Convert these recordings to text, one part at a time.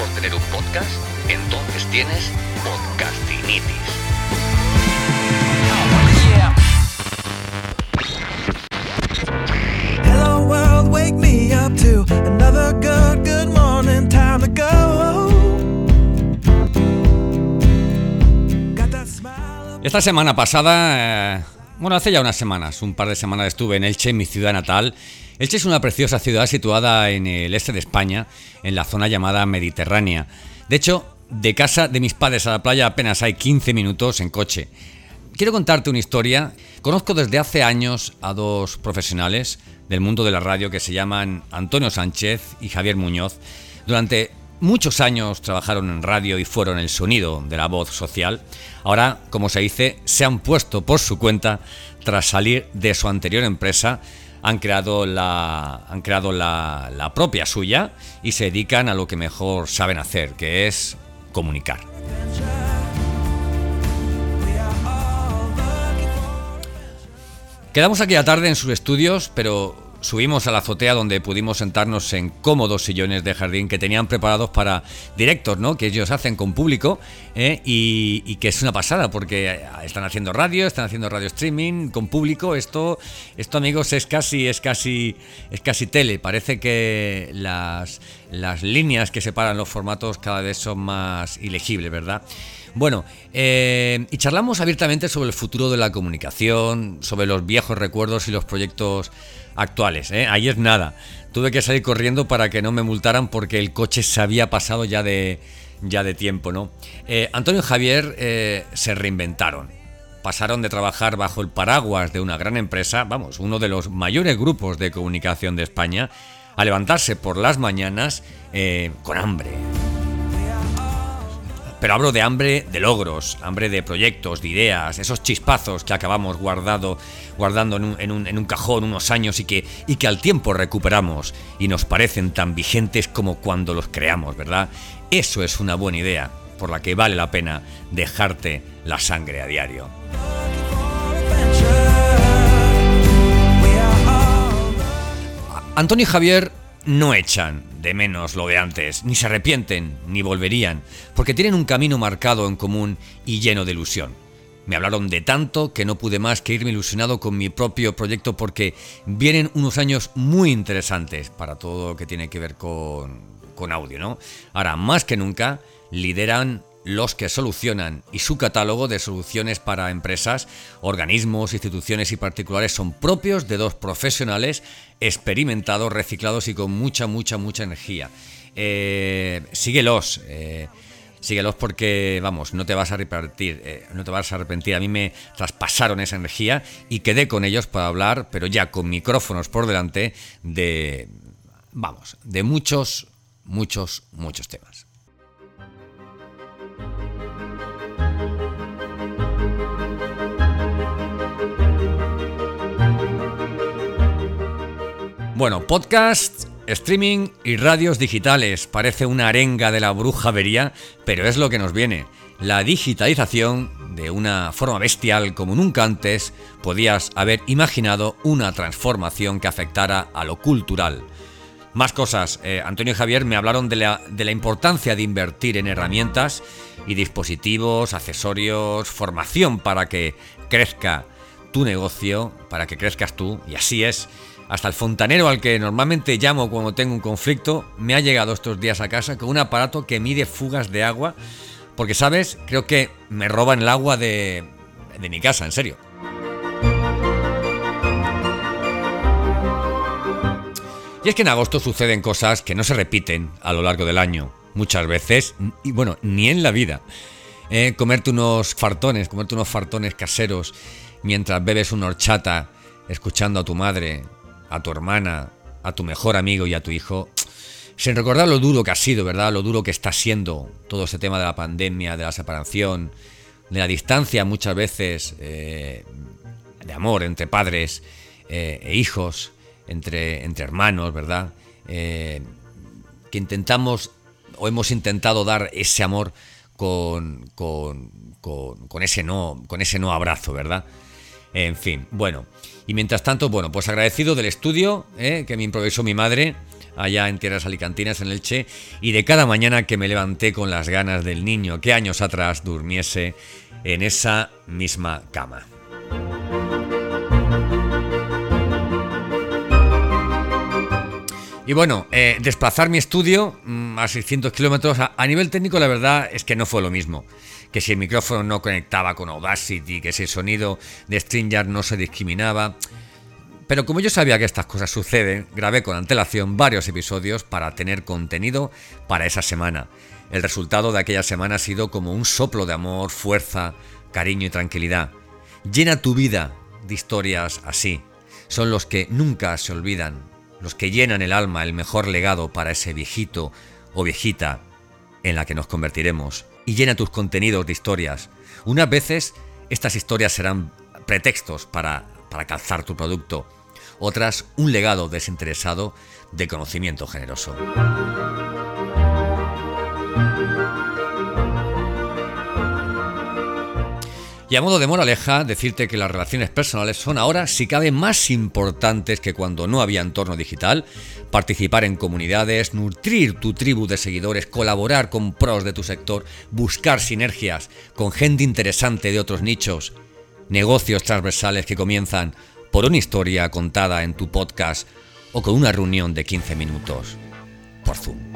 Podcastinitis. tienes podcastinitis. Hello world, wake me up to another good, good morning, time to go. Esta semana pasada, eh, bueno, hace ya unas semanas, un par de semanas estuve en Elche, mi ciudad natal. Elche es una preciosa ciudad situada en el este de España, en la zona llamada Mediterránea. De hecho, de casa de mis padres a la playa apenas hay 15 minutos en coche. Quiero contarte una historia. Conozco desde hace años a dos profesionales del mundo de la radio que se llaman Antonio Sánchez y Javier Muñoz. Durante muchos años trabajaron en radio y fueron el sonido de la voz social. Ahora, como se dice, se han puesto por su cuenta tras salir de su anterior empresa han creado, la, han creado la, la, propia suya y se dedican a lo que mejor saben hacer, que es comunicar. Quedamos aquí a tarde en sus estudios, pero subimos a la azotea donde pudimos sentarnos en cómodos sillones de jardín que tenían preparados para directos, ¿no? Que ellos hacen con público ¿eh? y, que es una pasada porque están haciendo radio, están haciendo radio streaming con público. Esto, esto amigos, es casi, es casi, es casi tele. Parece que las, las líneas que separan los formatos cada vez son más ilegibles, ¿verdad? Bueno, eh, y charlamos abiertamente sobre el futuro de la comunicación, sobre los viejos recuerdos y los proyectos actuales. ¿eh? Es nada. Tuve que salir corriendo para que no me multaran porque el coche se había pasado ya de, ya de tiempo, ¿no? Eh, Antonio y Javier eh, se reinventaron. Pasaron de trabajar bajo el paraguas de una gran empresa, vamos, uno de los mayores grupos de comunicación de España, a levantarse por las mañanas con hambre. Pero hablo de hambre de logros, hambre de proyectos, de ideas, esos chispazos que acabamos guardado, guardando en un, cajón unos años y que, y que al tiempo recuperamos y nos parecen tan vigentes como cuando los creamos, ¿verdad? Eso es una buena idea, por la que vale la pena dejarte la sangre a diario. Antonio Javier no echan de menos lo de antes, ni se arrepienten, ni volverían, porque tienen un camino marcado en común y lleno de ilusión. Me hablaron de tanto que no pude más que irme ilusionado con mi propio proyecto porque vienen unos años muy interesantes para todo lo que tiene que ver con, con audio, ¿no? Ahora, más que nunca, lideran los que solucionan y su catálogo de soluciones para empresas, organismos, instituciones y particulares son propios de dos profesionales experimentados, reciclados y con mucha, mucha, mucha energía. Eh, síguelos. Eh, síguelos porque, vamos, no te vas a arrepentir, eh, no te vas a arrepentir. A mí me traspasaron esa energía y quedé con ellos para hablar, pero ya con micrófonos por delante, de, vamos, de muchos, muchos, muchos temas. Bueno, podcast, streaming y radios digitales. Parece una arenga de la brujavería, pero es lo que nos viene. La digitalización, de una forma bestial como nunca antes, podías haber imaginado una transformación que afectara a lo cultural. Más cosas. Eh, Antonio y Javier me hablaron de la, de la importancia de invertir en herramientas y dispositivos, accesorios, formación para que crezca tu negocio, para que crezcas tú, y así es. Hasta el fontanero al que normalmente llamo cuando tengo un conflicto me ha llegado estos días a casa con un aparato que mide fugas de agua. Porque, ¿sabes? Creo que me roban el agua de, mi casa, en serio. Y es que en agosto suceden cosas que no se repiten a lo largo del año. Muchas veces, y bueno, ni en la vida. Eh, comerte unos fartones, comerte unos fartones caseros mientras bebes una horchata escuchando a tu madre, a tu hermana, a tu mejor amigo y a tu hijo, sin recordar lo duro que ha sido, ¿verdad? Lo duro que está siendo todo este tema de la pandemia, de la separación, de la distancia muchas veces, eh, de amor entre padres eh, e hijos, entre, entre hermanos, ¿verdad? Eh, que intentamos o hemos intentado dar ese amor con, con, con, ese no, con ese no abrazo, ¿verdad? En fin, bueno. Y mientras tanto, bueno, pues agradecido del estudio que me improvisó mi madre allá en tierras alicantinas, en Elche, y de cada mañana que me levanté con las ganas del niño que años atrás durmiese en esa misma cama. Y bueno, eh, desplazar mi estudio mm, a 600 kilómetros, a, nivel técnico la verdad es que no fue lo mismo. Que si el micrófono no conectaba con Audacity, que si el sonido de StreamYard no se discriminaba. Pero como yo sabía que estas cosas suceden, grabé con antelación varios episodios para tener contenido para esa semana. El resultado de aquella semana ha sido como un soplo de amor, fuerza, cariño y tranquilidad. Llena tu vida de historias así. Son los que nunca se olvidan, los que llenan el alma, el mejor legado para ese viejito o viejita en la que nos convertiremos. Y llena tus contenidos de historias. Unas veces estas historias serán pretextos para, para calzar tu producto otras un legado desinteresado de conocimiento generoso. Y a modo de moraleja, decirte que las relaciones personales son ahora, si cabe, más importantes que cuando no había entorno digital. Participar en comunidades, nutrir tu tribu de seguidores, colaborar con pros de tu sector, buscar sinergias con gente interesante de otros nichos, negocios transversales que comienzan por una historia contada en tu podcast o con una reunión de 15 minutos por Zoom.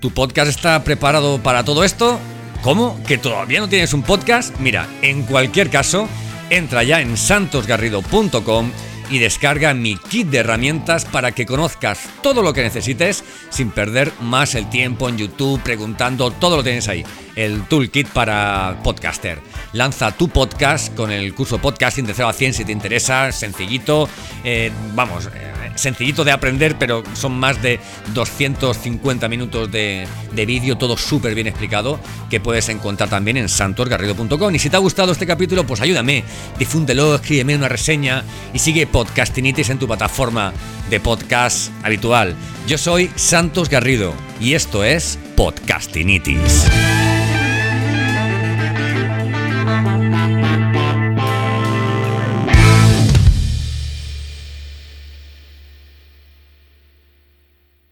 ¿Tu podcast está preparado para todo esto? ¿Cómo? ¿Que todavía no tienes un podcast? Mira, en cualquier caso, entra ya en santosgarrido.com y descarga mi kit de herramientas para que conozcas todo lo que necesites sin perder más el tiempo en YouTube preguntando, todo lo tienes ahí el toolkit para podcaster. Lanza tu podcast con el curso podcasting de 0 a 100 si te interesa, sencillito, eh, vamos, eh, sencillito de aprender, pero son más de 250 minutos de, de vídeo, todo súper bien explicado, que puedes encontrar también en santosgarrido.com. Y si te ha gustado este capítulo, pues ayúdame, difúndelo, escríbeme una reseña y sigue Podcastinitis en tu plataforma de podcast habitual. Yo soy Santos Garrido y esto es Podcastinitis.